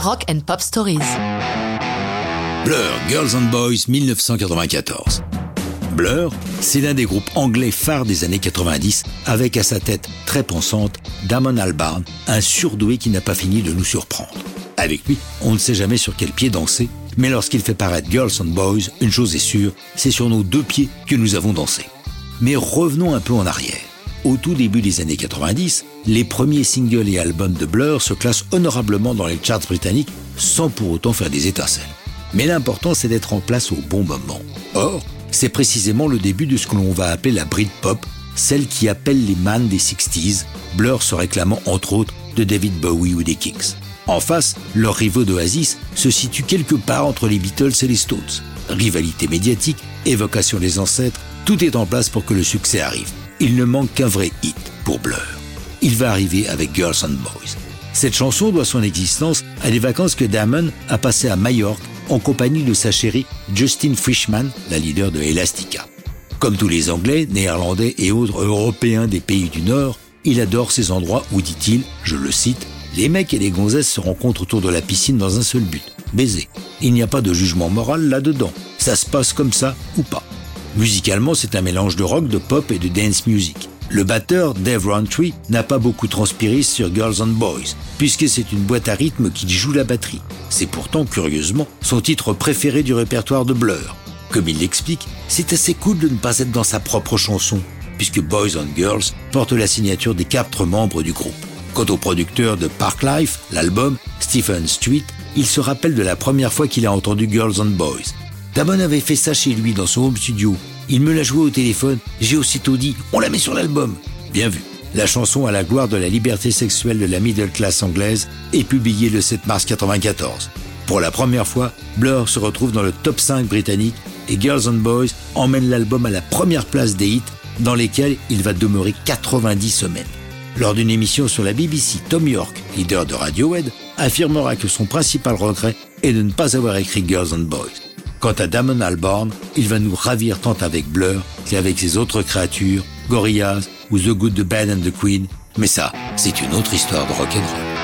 Rock and Pop Stories. Blur, Girls and Boys, 1994. Blur, c'est l'un des groupes anglais phares des années 90, avec à sa tête très pensante Damon Albarn, un surdoué qui n'a pas fini de nous surprendre. Avec lui, on ne sait jamais sur quel pied danser, mais lorsqu'il fait paraître Girls and Boys, une chose est sûre, c'est sur nos deux pieds que nous avons dansé. Mais revenons un peu en arrière. Au tout début des années 90, les premiers singles et albums de Blur se classent honorablement dans les charts britanniques sans pour autant faire des étincelles. Mais l'important c'est d'être en place au bon moment. Or, c'est précisément le début de ce que l'on va appeler la Britpop, celle qui appelle les man des 60s, Blur se réclamant entre autres de David Bowie ou des Kings. En face, leur rivaux d'Oasis se situe quelque part entre les Beatles et les Stones. Rivalité médiatique, évocation des ancêtres, tout est en place pour que le succès arrive. Il ne manque qu'un vrai hit pour Blur. Il va arriver avec Girls and Boys. Cette chanson doit son existence à des vacances que Damon a passées à Majorque en compagnie de sa chérie Justine Frischman, la leader de Elastica. Comme tous les Anglais, Néerlandais et autres Européens des pays du Nord, il adore ces endroits où, dit-il, je le cite, les mecs et les gonzesses se rencontrent autour de la piscine dans un seul but, baiser. Il n'y a pas de jugement moral là-dedans. Ça se passe comme ça ou pas. Musicalement, c'est un mélange de rock, de pop et de dance music. Le batteur Dave Rowntree n'a pas beaucoup transpiré sur Girls and Boys, puisque c'est une boîte à rythme qui joue la batterie. C'est pourtant, curieusement, son titre préféré du répertoire de Blur. Comme il l'explique, c'est assez cool de ne pas être dans sa propre chanson, puisque Boys and Girls porte la signature des quatre membres du groupe. Quant au producteur de Park Life, l'album, Stephen Street, il se rappelle de la première fois qu'il a entendu Girls and Boys. Damon avait fait ça chez lui dans son home studio. Il me l'a joué au téléphone. J'ai aussitôt dit on la met sur l'album. Bien vu. La chanson à la gloire de la liberté sexuelle de la middle class anglaise est publiée le 7 mars 1994. Pour la première fois, Blur se retrouve dans le top 5 britannique et Girls and Boys emmène l'album à la première place des hits dans lesquels il va demeurer 90 semaines. Lors d'une émission sur la BBC, Tom York, leader de Radiohead, affirmera que son principal regret est de ne pas avoir écrit Girls and Boys. Quant à Damon Albarn, il va nous ravir tant avec Blur qu'avec ses autres créatures, Gorillaz ou The Good, The Bad and The Queen. Mais ça, c'est une autre histoire de rock'n'roll.